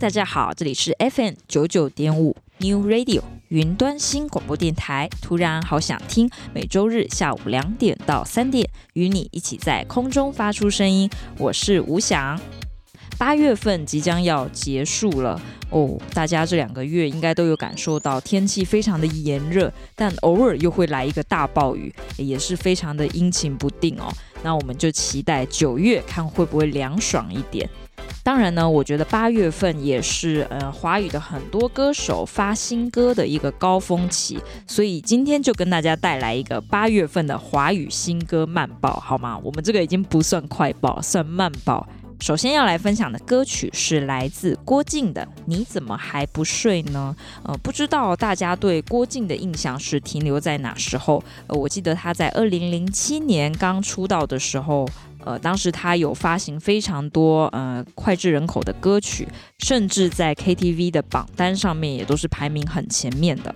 大家好，这里是 FM 九九点五 New Radio 云端新广播电台。突然好想听，每周日下午两点到三点，与你一起在空中发出声音。我是吴翔。八月份即将要结束了哦，大家这两个月应该都有感受到天气非常的炎热，但偶尔又会来一个大暴雨，也是非常的阴晴不定哦。那我们就期待九月看会不会凉爽一点。当然呢，我觉得八月份也是呃华语的很多歌手发新歌的一个高峰期，所以今天就跟大家带来一个八月份的华语新歌慢报，好吗？我们这个已经不算快报，算慢报。首先要来分享的歌曲是来自郭靖的《你怎么还不睡呢》。呃，不知道大家对郭靖的印象是停留在哪时候？呃，我记得他在二零零七年刚出道的时候，呃，当时他有发行非常多呃脍炙人口的歌曲，甚至在 KTV 的榜单上面也都是排名很前面的。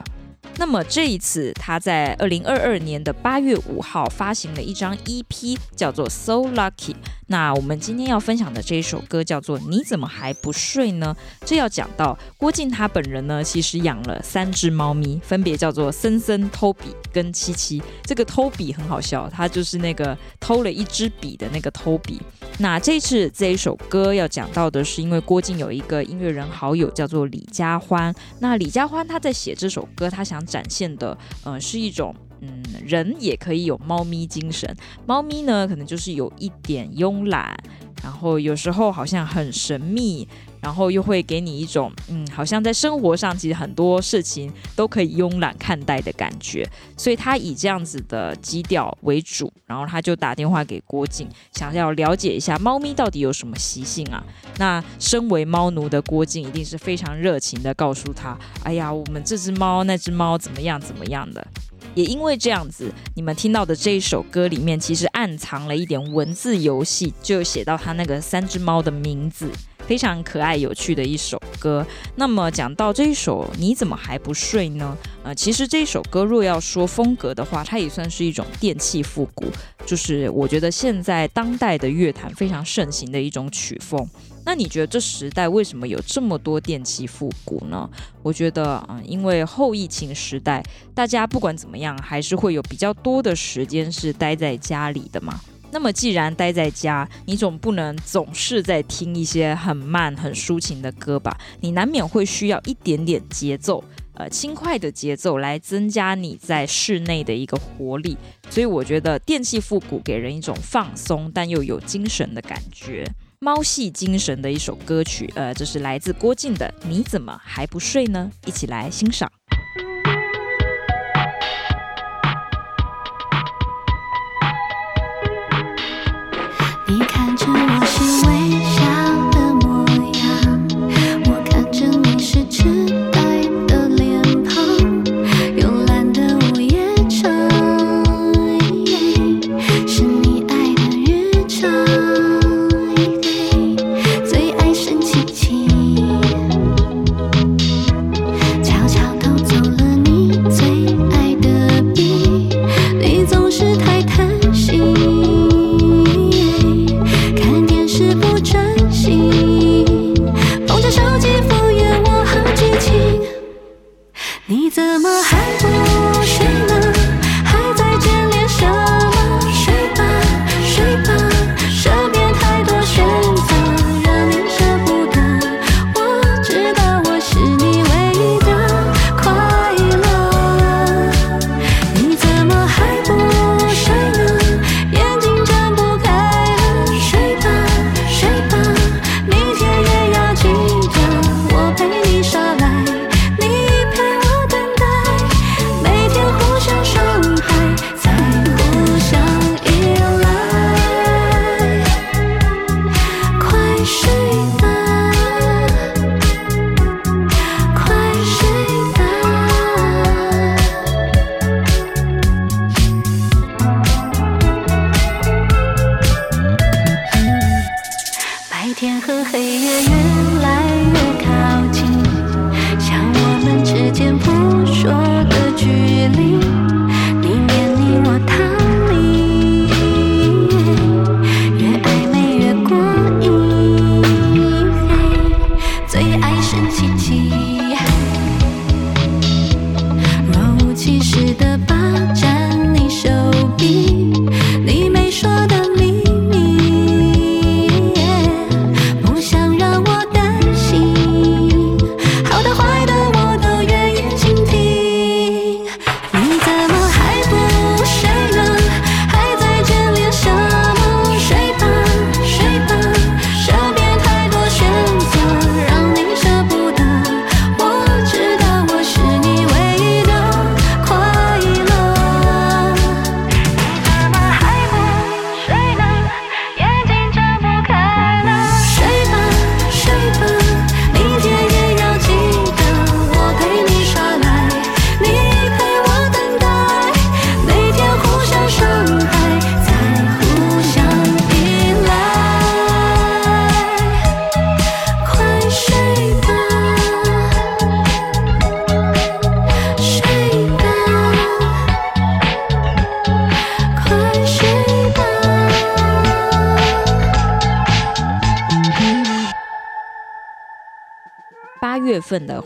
那么这一次，他在二零二二年的八月五号发行了一张 EP，叫做《So Lucky》。那我们今天要分享的这一首歌叫做《你怎么还不睡呢》。这要讲到郭靖他本人呢，其实养了三只猫咪，分别叫做森森、偷比跟七七。这个偷比很好笑，他就是那个偷了一支笔的那个偷比。那这次这一首歌要讲到的是，因为郭靖有一个音乐人好友叫做李佳欢。那李佳欢他在写这首歌，他想展现的，呃，是一种。嗯，人也可以有猫咪精神。猫咪呢，可能就是有一点慵懒，然后有时候好像很神秘，然后又会给你一种嗯，好像在生活上其实很多事情都可以慵懒看待的感觉。所以他以这样子的基调为主，然后他就打电话给郭靖，想要了解一下猫咪到底有什么习性啊。那身为猫奴的郭靖一定是非常热情的告诉他：“哎呀，我们这只猫那只猫怎么样怎么样的。”也因为这样子，你们听到的这一首歌里面，其实暗藏了一点文字游戏，就写到他那个三只猫的名字，非常可爱有趣的一首歌。那么讲到这一首，你怎么还不睡呢？呃，其实这一首歌若要说风格的话，它也算是一种电器复古，就是我觉得现在当代的乐坛非常盛行的一种曲风。那你觉得这时代为什么有这么多电器复古呢？我觉得，嗯，因为后疫情时代，大家不管怎么样，还是会有比较多的时间是待在家里的嘛。那么既然待在家，你总不能总是在听一些很慢、很抒情的歌吧？你难免会需要一点点节奏，呃，轻快的节奏来增加你在室内的一个活力。所以我觉得电器复古给人一种放松但又有精神的感觉。猫系精神的一首歌曲，呃，这是来自郭靖的《你怎么还不睡呢》，一起来欣赏。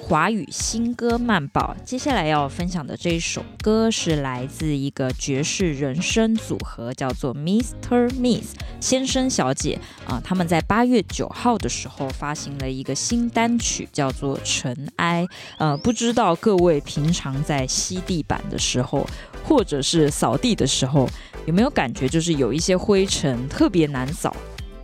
华语新歌慢报。接下来要分享的这一首歌是来自一个爵士人声组合，叫做 Mr. Miss 先生小姐啊、他们在八月九号的时候发行了一个新单曲，叫做《尘埃》。呃，不知道各位平常在吸地板的时候，或者是扫地的时候，有没有感觉就是有一些灰尘特别难扫？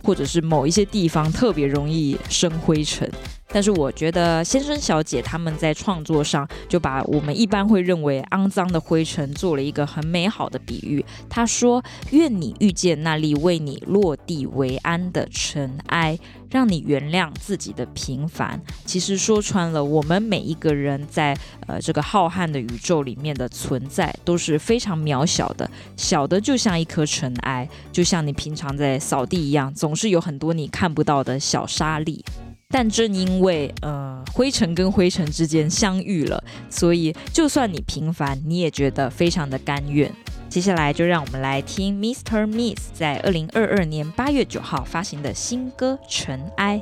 或者是某一些地方特别容易生灰尘，但是我觉得先生小姐他们在创作上就把我们一般会认为肮脏的灰尘做了一个很美好的比喻。他说：“愿你遇见那粒为你落地为安的尘埃。”让你原谅自己的平凡，其实说穿了，我们每一个人在呃这个浩瀚的宇宙里面的存在都是非常渺小的，小的就像一颗尘埃，就像你平常在扫地一样，总是有很多你看不到的小沙粒。但正因为呃灰尘跟灰尘之间相遇了，所以就算你平凡，你也觉得非常的甘愿。接下来就让我们来听 Mr. Miss 在二零二二年八月九号发行的新歌《尘埃》。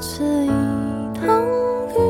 这一趟旅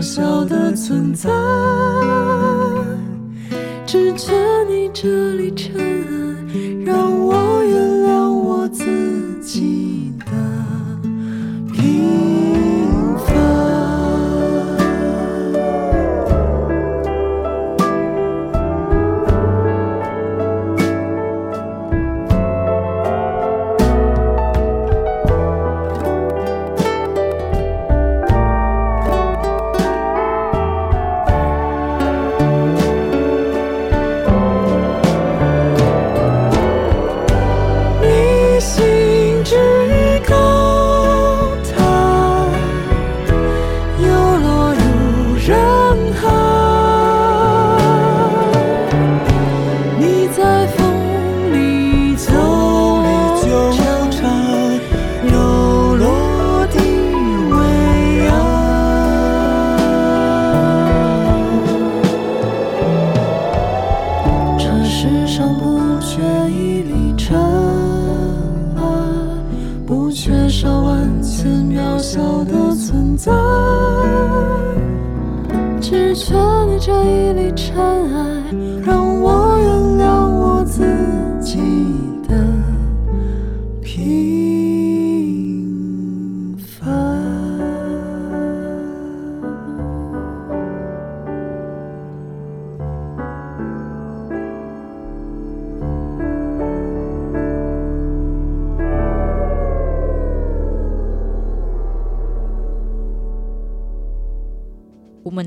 渺小的存在，只缺你这里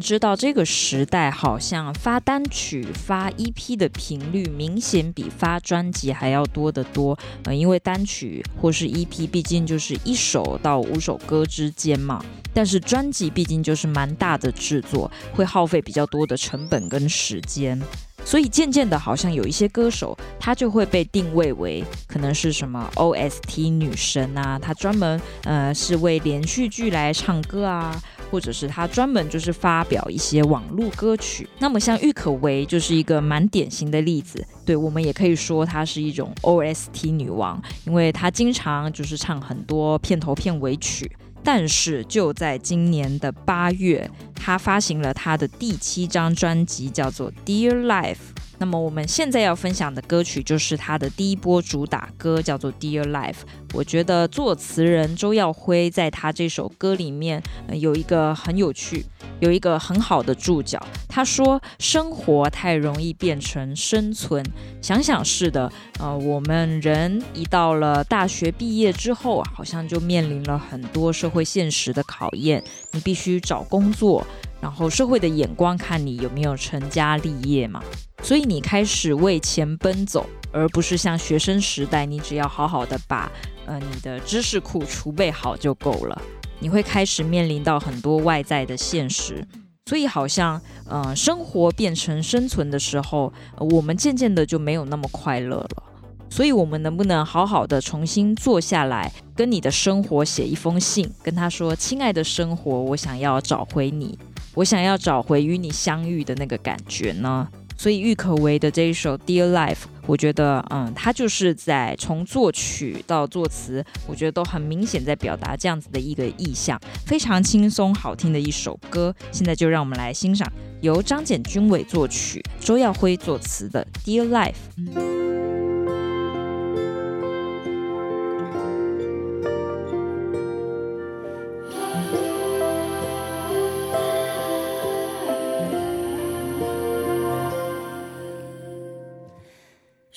知道这个时代好像发单曲、发 EP 的频率明显比发专辑还要多得多。呃，因为单曲或是 EP 毕竟就是一首到五首歌之间嘛，但是专辑毕竟就是蛮大的制作，会耗费比较多的成本跟时间。所以渐渐的，好像有一些歌手，他就会被定位为可能是什么 OST 女神啊，他专门呃是为连续剧来唱歌啊。或者是他专门就是发表一些网络歌曲，那么像郁可唯就是一个蛮典型的例子。对，我们也可以说她是一种 OST 女王，因为她经常就是唱很多片头片尾曲。但是就在今年的八月，她发行了她的第七张专辑，叫做《Dear Life》。那么我们现在要分享的歌曲就是他的第一波主打歌，叫做《Dear Life》。我觉得作词人周耀辉在他这首歌里面，有一个很有趣，有一个很好的注脚。他说：“生活太容易变成生存。”想想是的，呃，我们人一到了大学毕业之后，好像就面临了很多社会现实的考验。你必须找工作，然后社会的眼光看你有没有成家立业嘛。所以你开始为钱奔走，而不是像学生时代，你只要好好的把呃你的知识库储备好就够了。你会开始面临到很多外在的现实，所以好像呃生活变成生存的时候，我们渐渐的就没有那么快乐了。所以，我们能不能好好的重新坐下来，跟你的生活写一封信，跟他说：“亲爱的生活，我想要找回你，我想要找回与你相遇的那个感觉呢？”所以郁可唯的这一首《Dear Life》，我觉得，嗯，他就是在从作曲到作词，我觉得都很明显在表达这样子的一个意象，非常轻松好听的一首歌。现在就让我们来欣赏由张简君伟作曲、周耀辉作词的《Dear Life》。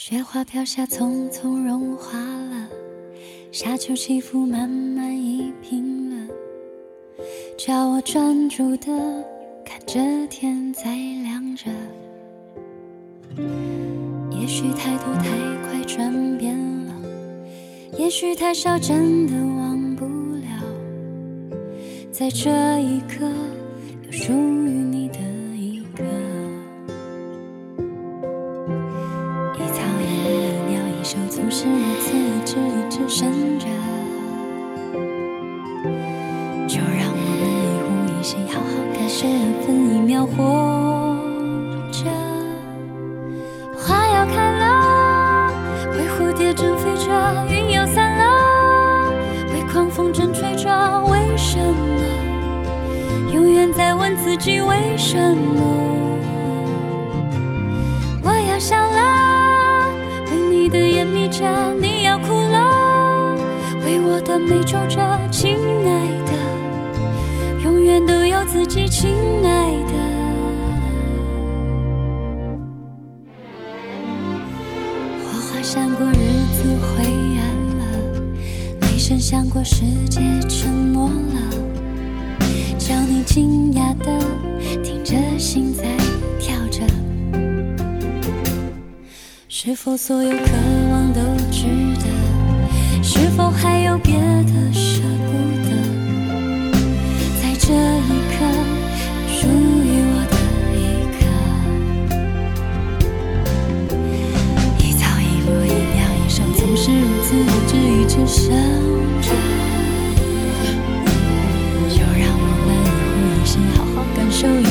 雪花飘下，匆匆融化了；沙丘起伏，慢慢抚平了。叫我专注的看着天在亮着。也许太多太快转变了，也许太少真的忘不了。在这一刻，有属于你的。是如此一直一直闪着，就让我们一呼一吸，好好感受一分一秒活着。花要开了，为蝴蝶正飞着，云要散了，为狂风正吹着。为什么？永远在问自己为什么？为我的美皱着，亲爱的，永远都有自己，亲爱的。花花闪过，日子灰暗了，雷声响过，世界沉默了，叫你惊讶的听着，心在跳着。是否所有渴想着就让我们一呼一吸，好好感受一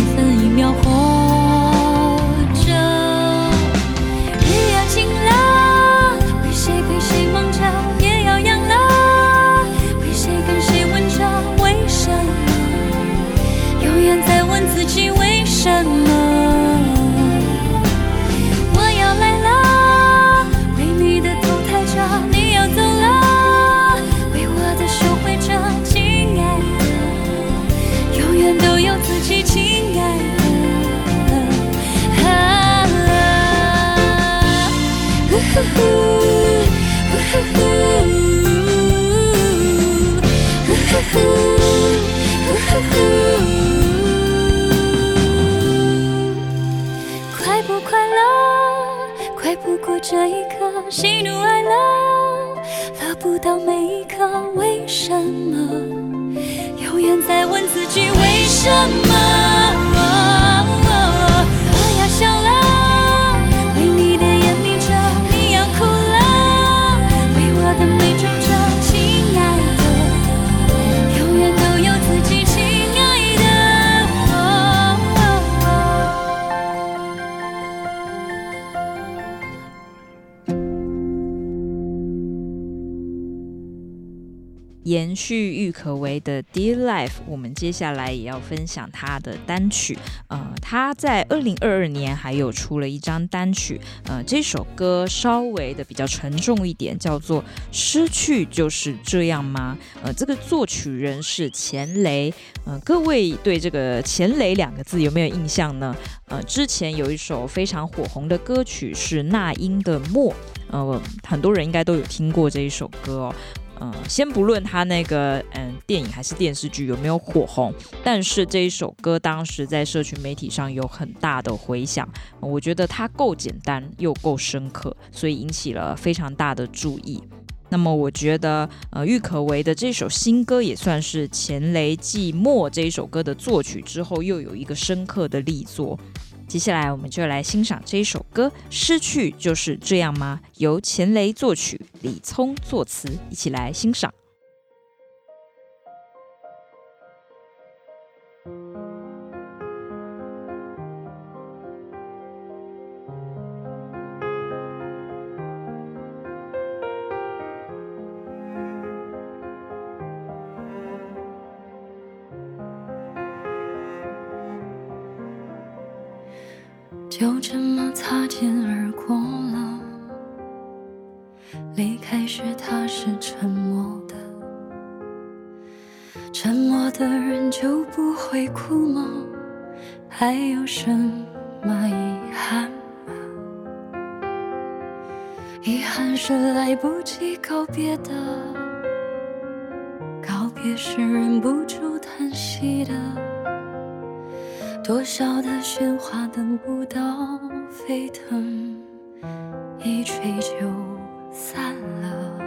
快不快乐，快不过这一刻；喜怒哀乐，乐不到每一刻。为什么，永远在问自己为什么？去郁可唯的《Dear Life》，我们接下来也要分享他的单曲。呃，他在二零二二年还有出了一张单曲，呃，这首歌稍微的比较沉重一点，叫做《失去就是这样吗》？呃，这个作曲人是钱雷。呃，各位对这个钱雷两个字有没有印象呢？呃，之前有一首非常火红的歌曲是那英的《默》，呃，很多人应该都有听过这一首歌哦。嗯，先不论他那个嗯电影还是电视剧有没有火红，但是这一首歌当时在社群媒体上有很大的回响。我觉得它够简单又够深刻，所以引起了非常大的注意。那么我觉得呃郁可唯的这首新歌也算是前雷继《默》这一首歌的作曲之后又有一个深刻的力作。接下来，我们就来欣赏这一首歌《失去就是这样吗》，由钱雷作曲，李聪作词，一起来欣赏。就这么擦肩而过了，离开时他是沉默的，沉默的人就不会哭吗？还有什么遗憾吗？遗憾是来不及告别的，告别是忍不住叹息的。多少的喧哗等不到沸腾，一吹就散了。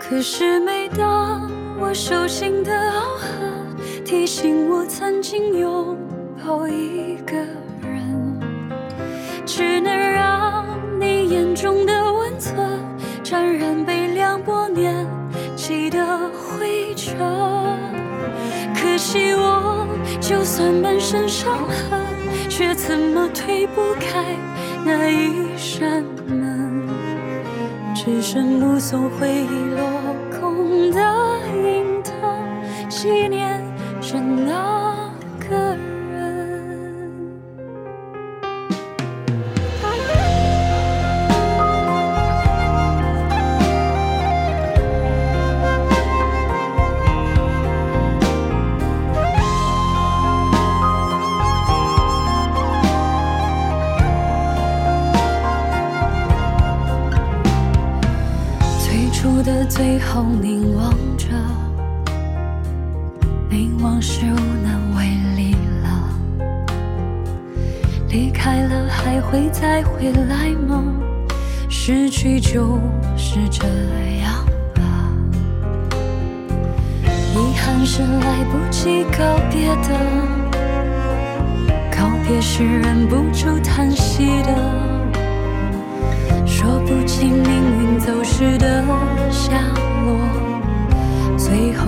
可是每当我手心的凹痕提醒我曾经拥抱一个人，只能让你眼中的温存沾染被凉薄年纪的灰尘。可惜我就算满身伤痕，却怎么推不开那一扇门，只剩目送回忆落空的云腾，纪念着那还会再回来吗？失去就是这样吧。遗憾是来不及告别的，告别是忍不住叹息的。说不清命运走失的下落，最后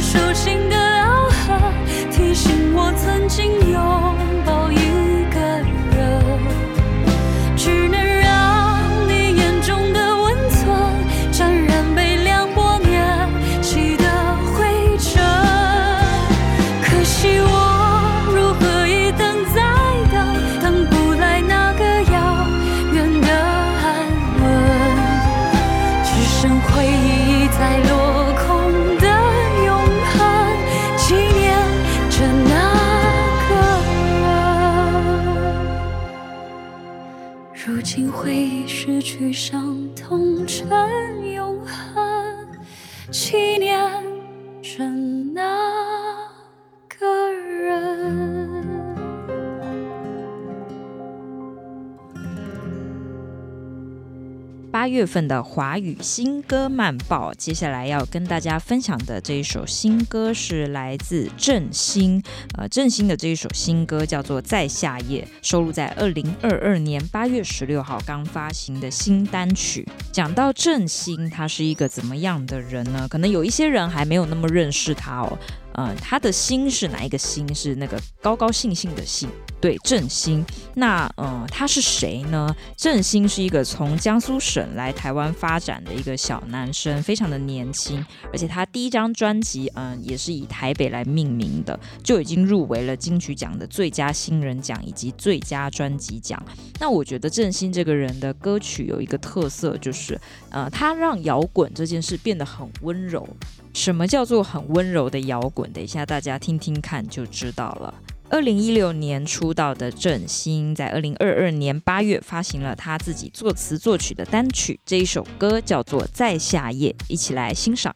手心的凹痕提醒我曾经有月份的华语新歌慢报，接下来要跟大家分享的这一首新歌是来自郑兴，呃，郑兴的这一首新歌叫做《在夏夜》，收录在二零二二年八月十六号刚发行的新单曲。讲到郑兴，他是一个怎么样的人呢？可能有一些人还没有那么认识他哦。呃，他的心是哪一个心？是那个高高兴兴的兴。对，振兴。那嗯，他是谁呢？振兴是一个从江苏省来台湾发展的一个小男生，非常的年轻，而且他第一张专辑嗯也是以台北来命名的，就已经入围了金曲奖的最佳新人奖以及最佳专辑奖。那我觉得振兴这个人的歌曲有一个特色，就是呃，他让摇滚这件事变得很温柔。什么叫做很温柔的摇滚？等一下大家听听看就知道了。二零一六年出道的郑兴，在二零二二年八月发行了他自己作词作曲的单曲，这一首歌叫做《在夏夜》，一起来欣赏。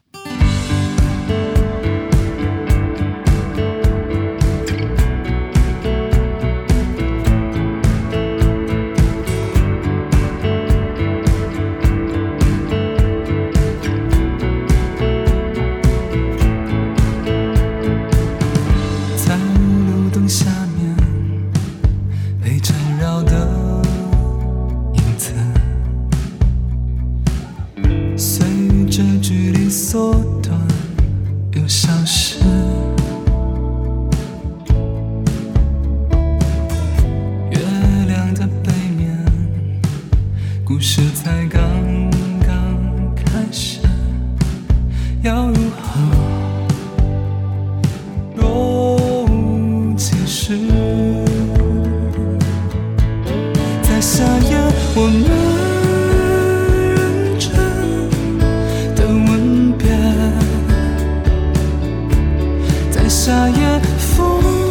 风。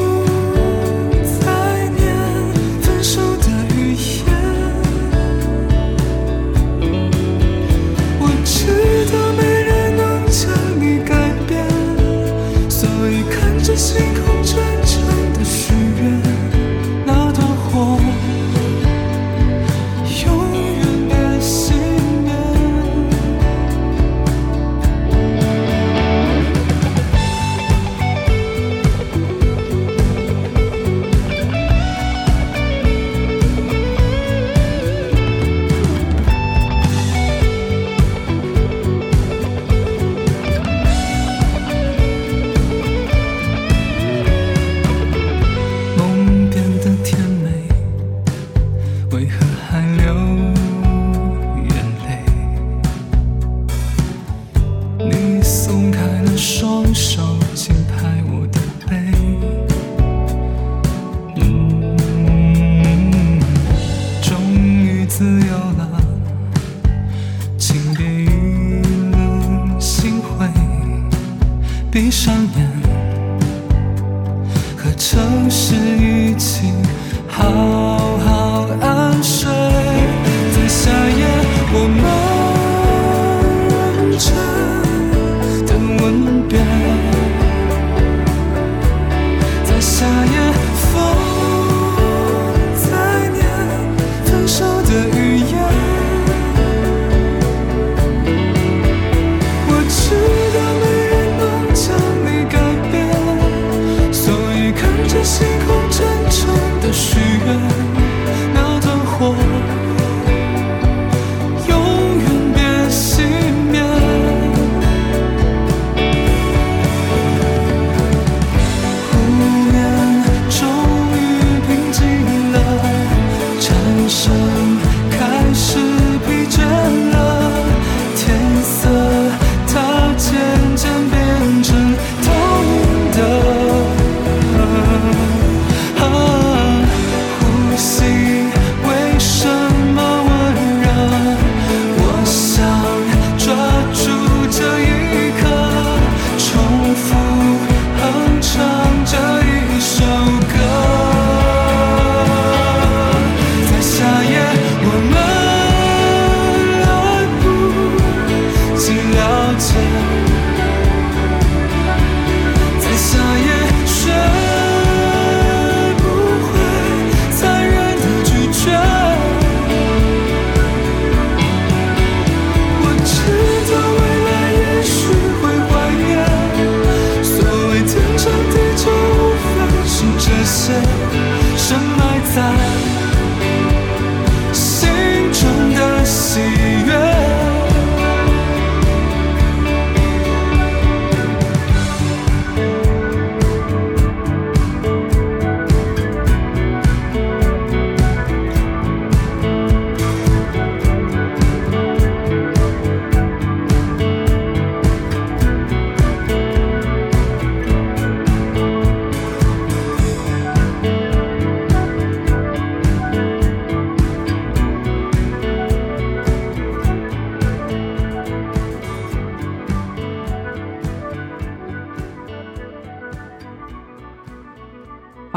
see.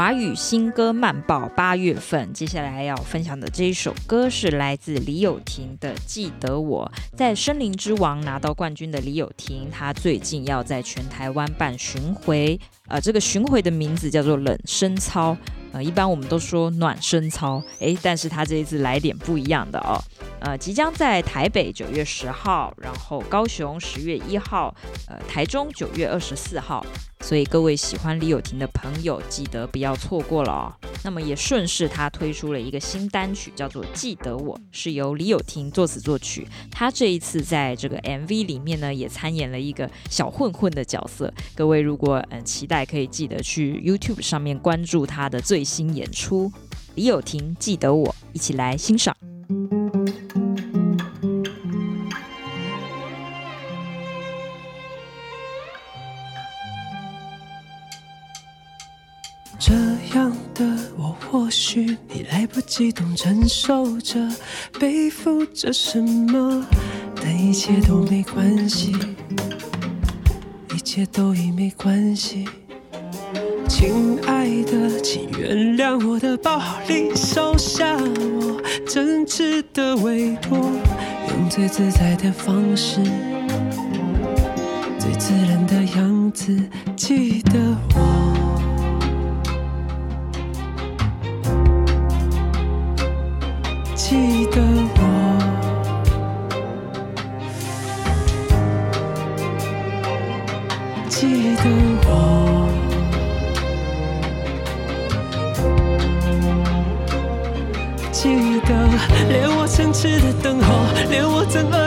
华语新歌慢报八月份，接下来要分享的这一首歌是来自李友廷的《记得我》。在《森林之王》拿到冠军的李友廷，他最近要在全台湾办巡回，呃，这个巡回的名字叫做冷身操。呃，一般我们都说暖身操，诶，但是他这一次来点不一样的哦。呃，即将在台北九月十号，然后高雄十月一号，呃，台中九月二十四号。所以各位喜欢李友廷的朋友，记得不要错过了哦。那么也顺势他推出了一个新单曲，叫做《记得我》，是由李友廷作词作曲。他这一次在这个 MV 里面呢，也参演了一个小混混的角色。各位如果嗯期待，可以记得去 YouTube 上面关注他的最新演出。李友廷《记得我》，一起来欣赏。这样的我，或许你来不及懂，承受着，背负着什么，但一切都没关系，一切都已没关系。亲爱的，请原谅我的暴力，收下我真挚的委托，用最自在的方式，最自然的样子，记得我。记得我，记得我，记得连我诚挚的等候，连我憎恶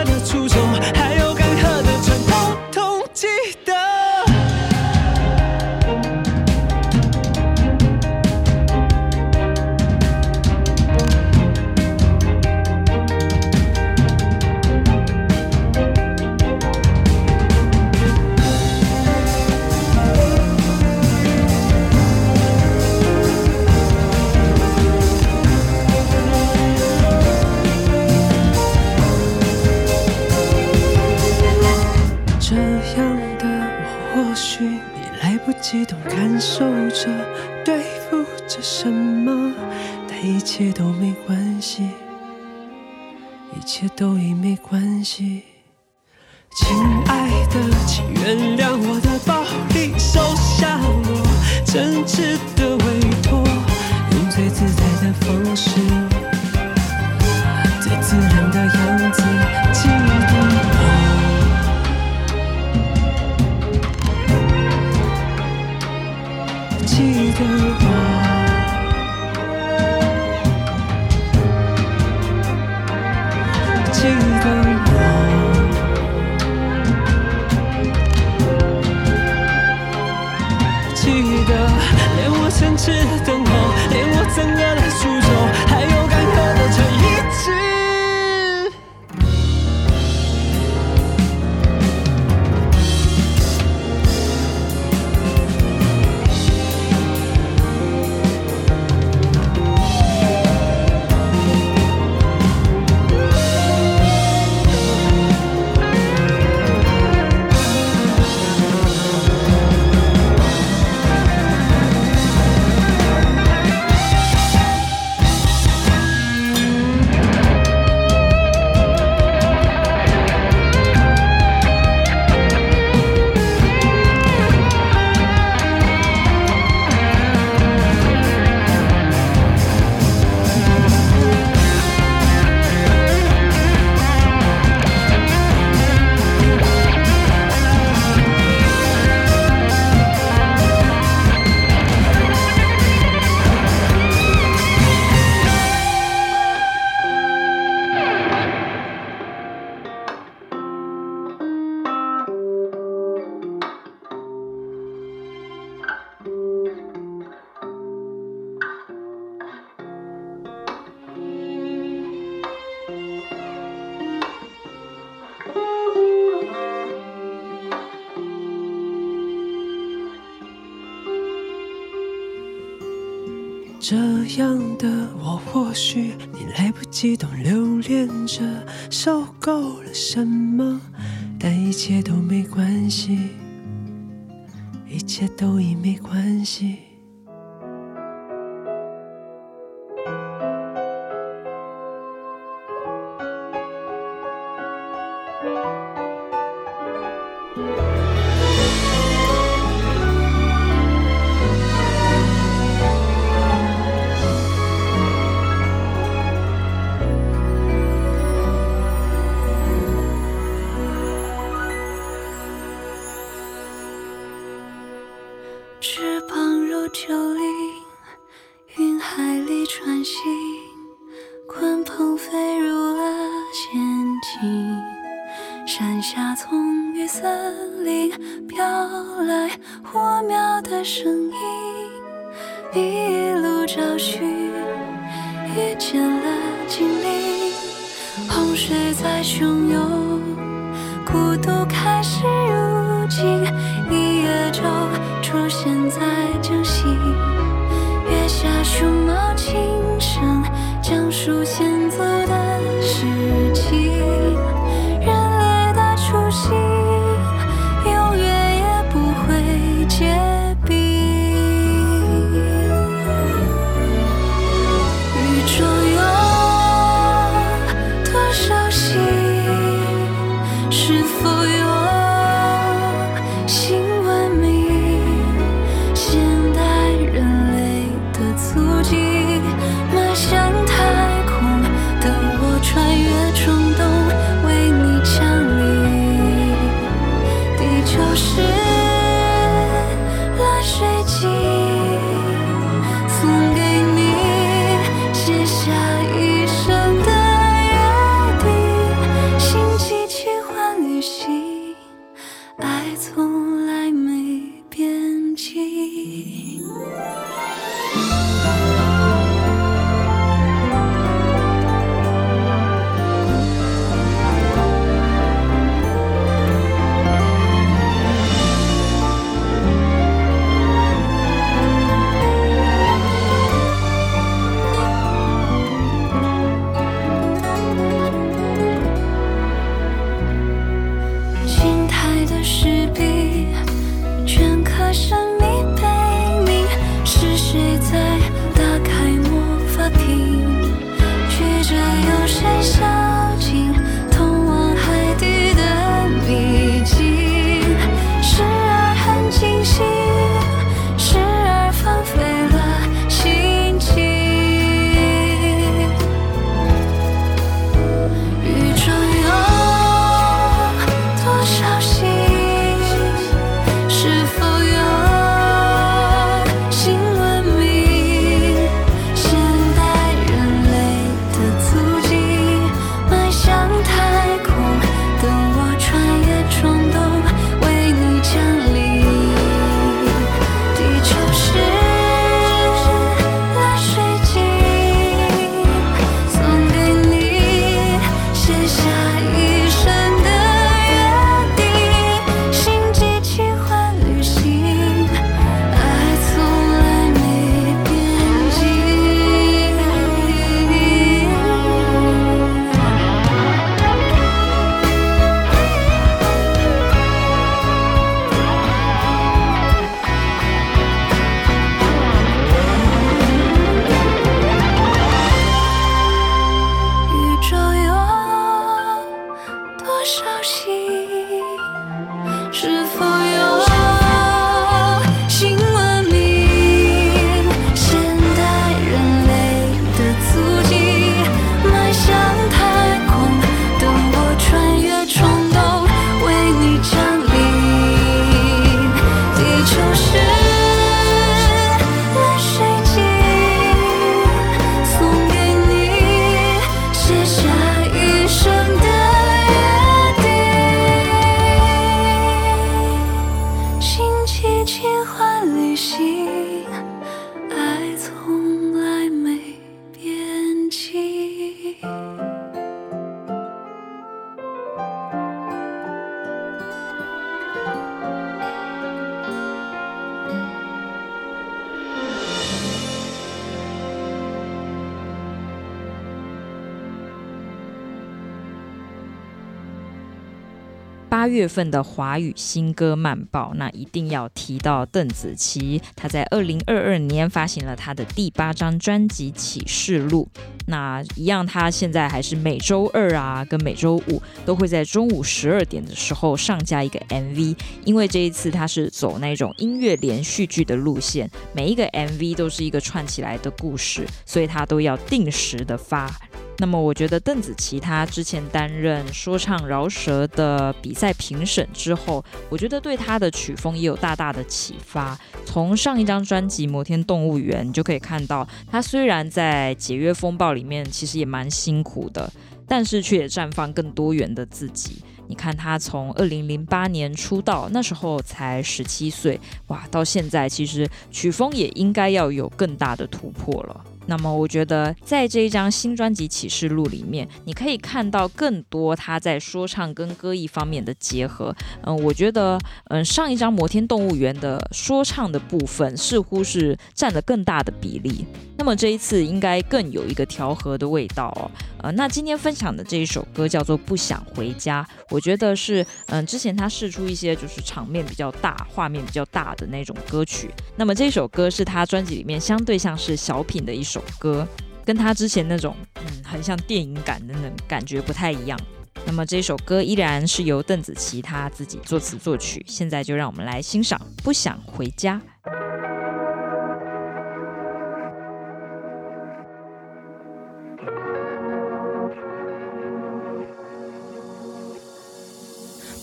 份的华语新歌慢报，那一定要提到邓紫棋。她在二零二二年发行了她的第八张专辑《启示录》。那一样，她现在还是每周二啊，跟每周五都会在中午十二点的时候上架一个 MV。因为这一次她是走那种音乐连续剧的路线，每一个 MV 都是一个串起来的故事，所以她都要定时的发。那么我觉得邓紫棋她之前担任说唱饶舌的比赛评审之后，我觉得对她的曲风也有大大的启发。从上一张专辑《摩天动物园》就可以看到，她虽然在解约风暴里面其实也蛮辛苦的，但是却也绽放更多元的自己。你看他从二零零八年出道，那时候才十七岁，哇，到现在其实曲风也应该要有更大的突破了。那么我觉得，在这一张新专辑《启示录》里面，你可以看到更多他在说唱跟歌艺方面的结合。嗯，我觉得，嗯，上一张《摩天动物园》的说唱的部分似乎是占了更大的比例。那么这一次应该更有一个调和的味道哦。呃，那今天分享的这一首歌叫做《不想回家》，我觉得是，嗯，之前他试出一些就是场面比较大、画面比较大的那种歌曲。那么这首歌是他专辑里面相对像是小品的一首。首歌跟他之前那种嗯，很像电影感的那种感觉不太一样。那么这首歌依然是由邓紫棋她自己作词作曲。现在就让我们来欣赏《不想回家》。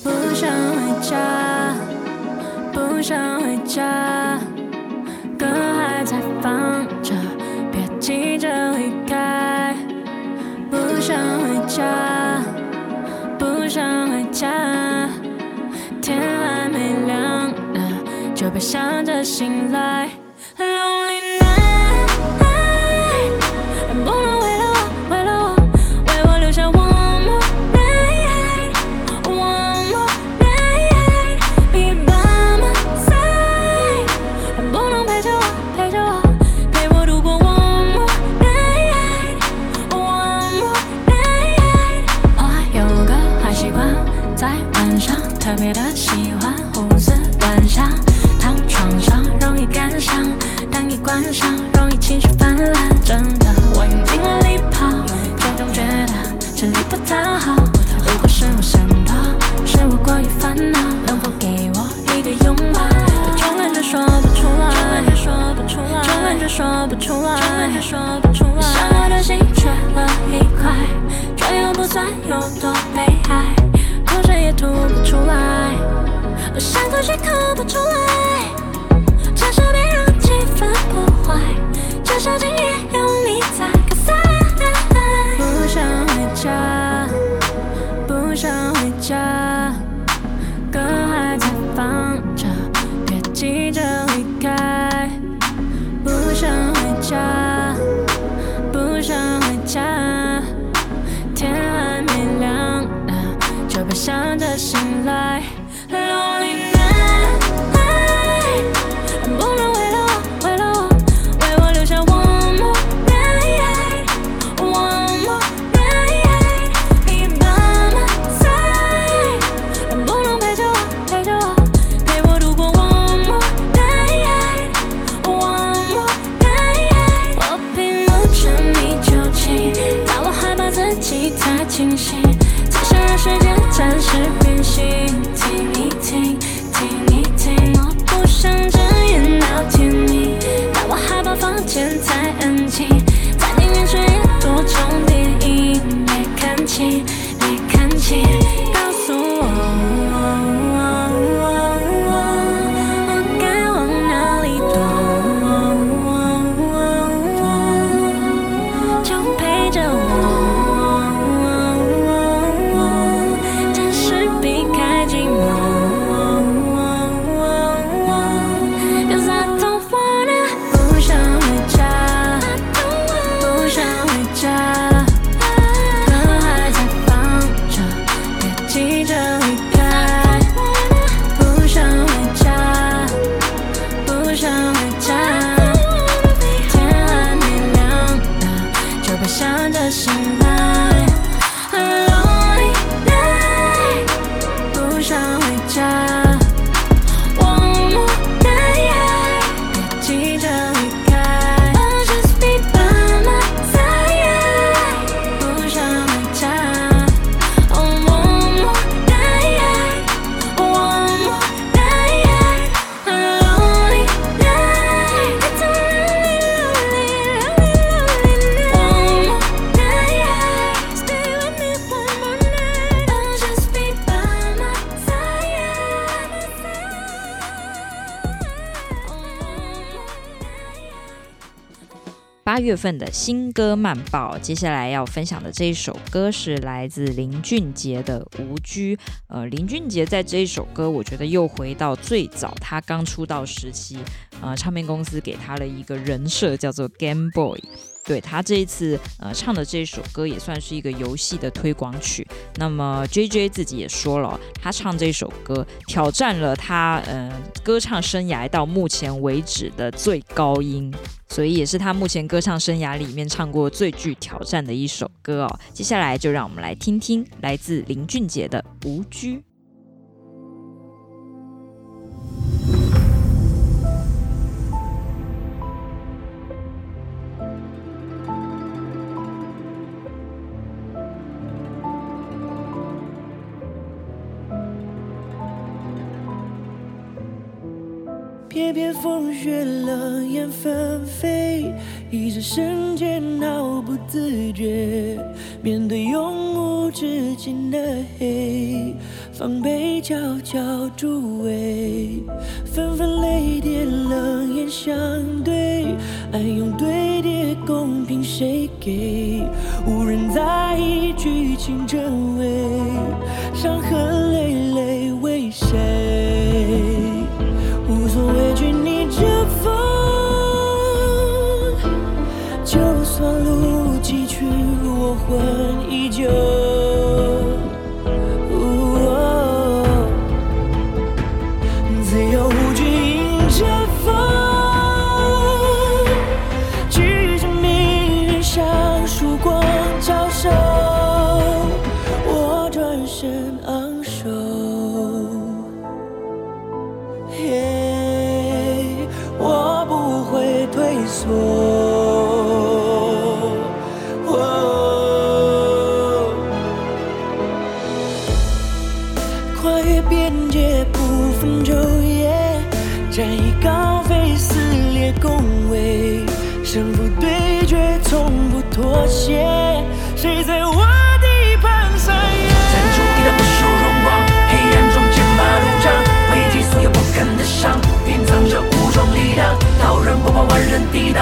不想回家，不想回家，家，不想回家。天还没亮呢，就别想着醒来。八暂时变心。听一听，听一听，我不想睁眼到天明，但我害怕房间太安静，在你面前多重电影，没看清，没看清。月份的新歌慢报，接下来要分享的这一首歌是来自林俊杰的《无拘》。呃，林俊杰在这一首歌，我觉得又回到最早他刚出道时期，呃，唱片公司给他了一个人设，叫做 Game Boy。对，他这一次呃唱的这首歌也算是一个游戏的推广曲。那么 JJ 自己也说了，他唱这首歌挑战了他呃歌唱生涯到目前为止的最高音，所以也是他目前歌唱生涯里面唱过最具挑战的一首歌哦。接下来就让我们来听听来自林俊杰的《无拘》。翩翩风雪，冷眼纷飞，一转瞬间毫不自觉，面对永无止境的黑，防备悄悄助威，纷纷泪点，冷眼相对，暗涌堆叠，公平谁给？无人在意剧情真伪，伤痕累自由无惧，迎着风，举着命运，像曙光照射，我转身昂首。我不会退缩。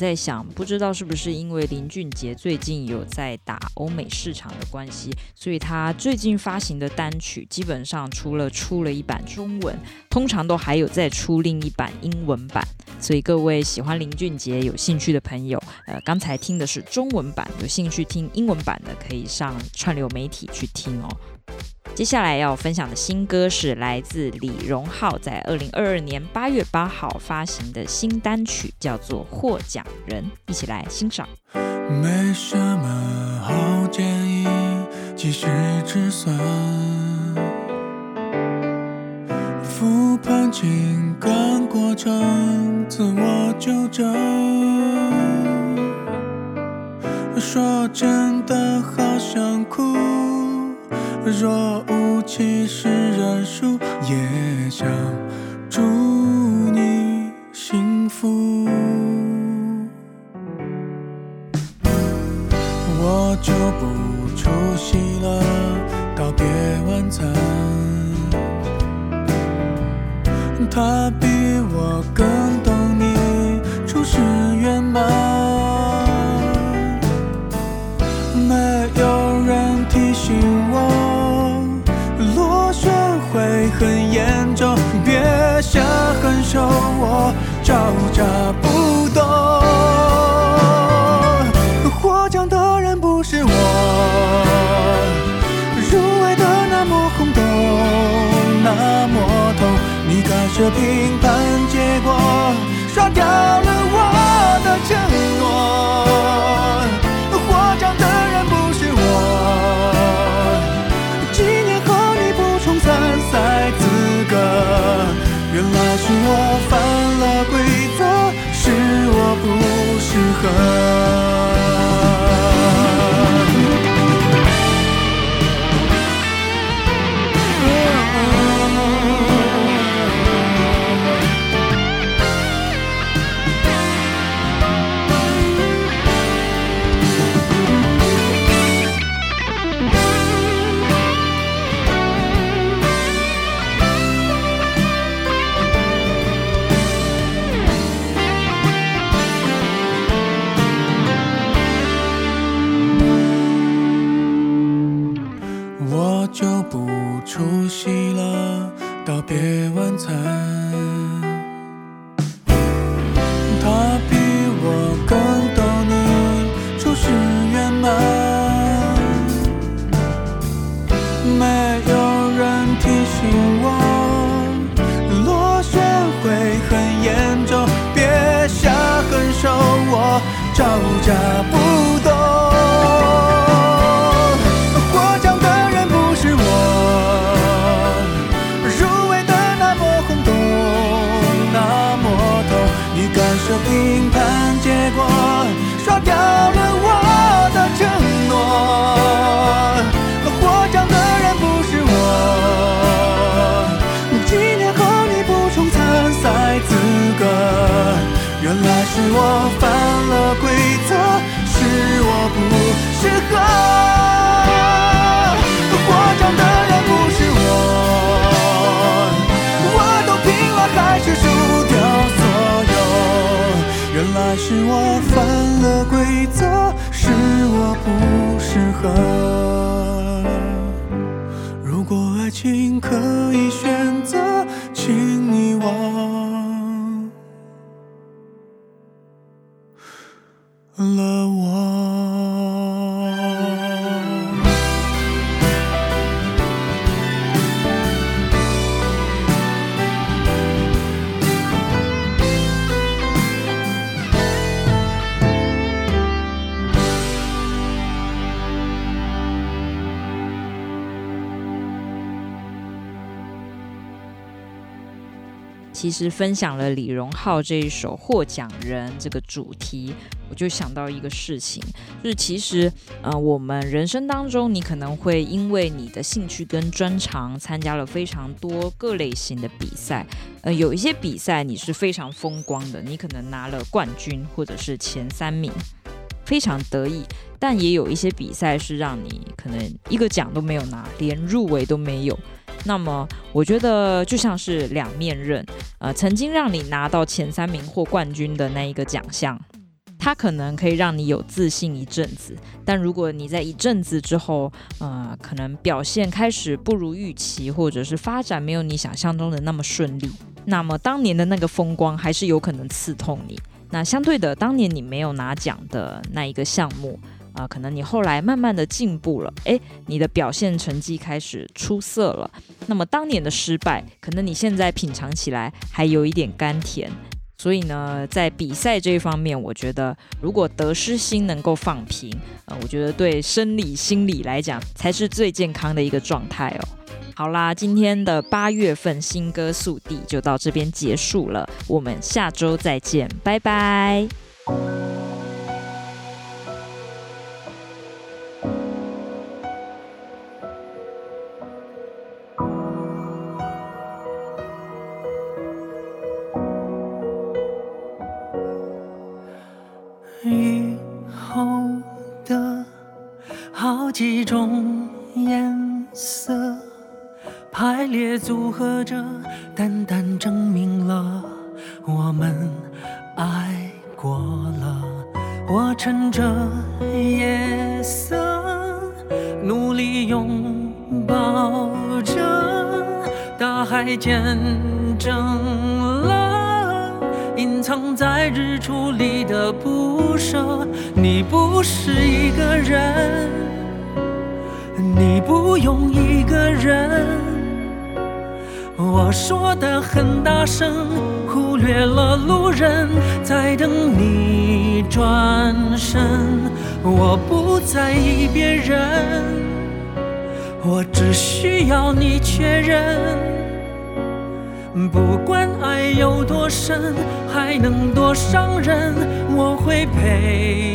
在想，不知道是不是因为林俊杰最近有在打欧美市场的关系，所以他最近发行的单曲基本上除了出了一版中文，通常都还有再出另一版英文版。所以各位喜欢林俊杰有兴趣的朋友，呃，刚才听的是中文版，有兴趣听英文版的可以上串流媒体去听哦。接下来要分享的新歌是来自李荣浩在二零二二年八月八号发行的新单曲，叫做《获奖人》，一起来欣赏。没什么好建议，及时止损，复盘情感过程，自我纠正，说真的好想哭。若无其事认输，也想其实分享了李荣浩这一首《获奖人》这个主题，我就想到一个事情，就是其实，呃，我们人生当中，你可能会因为你的兴趣跟专长，参加了非常多各类型的比赛，呃，有一些比赛你是非常风光的，你可能拿了冠军或者是前三名，非常得意，但也有一些比赛是让你可能一个奖都没有拿，连入围都没有。那么，我觉得就像是两面刃，呃，曾经让你拿到前三名或冠军的那一个奖项，它可能可以让你有自信一阵子，但如果你在一阵子之后，呃，可能表现开始不如预期，或者是发展没有你想象中的那么顺利，那么当年的那个风光还是有可能刺痛你。那相对的，当年你没有拿奖的那一个项目，啊、可能你后来慢慢的进步了，诶，你的表现成绩开始出色了。那么当年的失败，可能你现在品尝起来还有一点甘甜。所以呢，在比赛这一方面，我觉得如果得失心能够放平，呃，我觉得对生理、心理来讲才是最健康的一个状态哦。好啦，今天的八月份新歌速递就到这边结束了，我们下周再见，拜拜。还能多伤人，我会陪。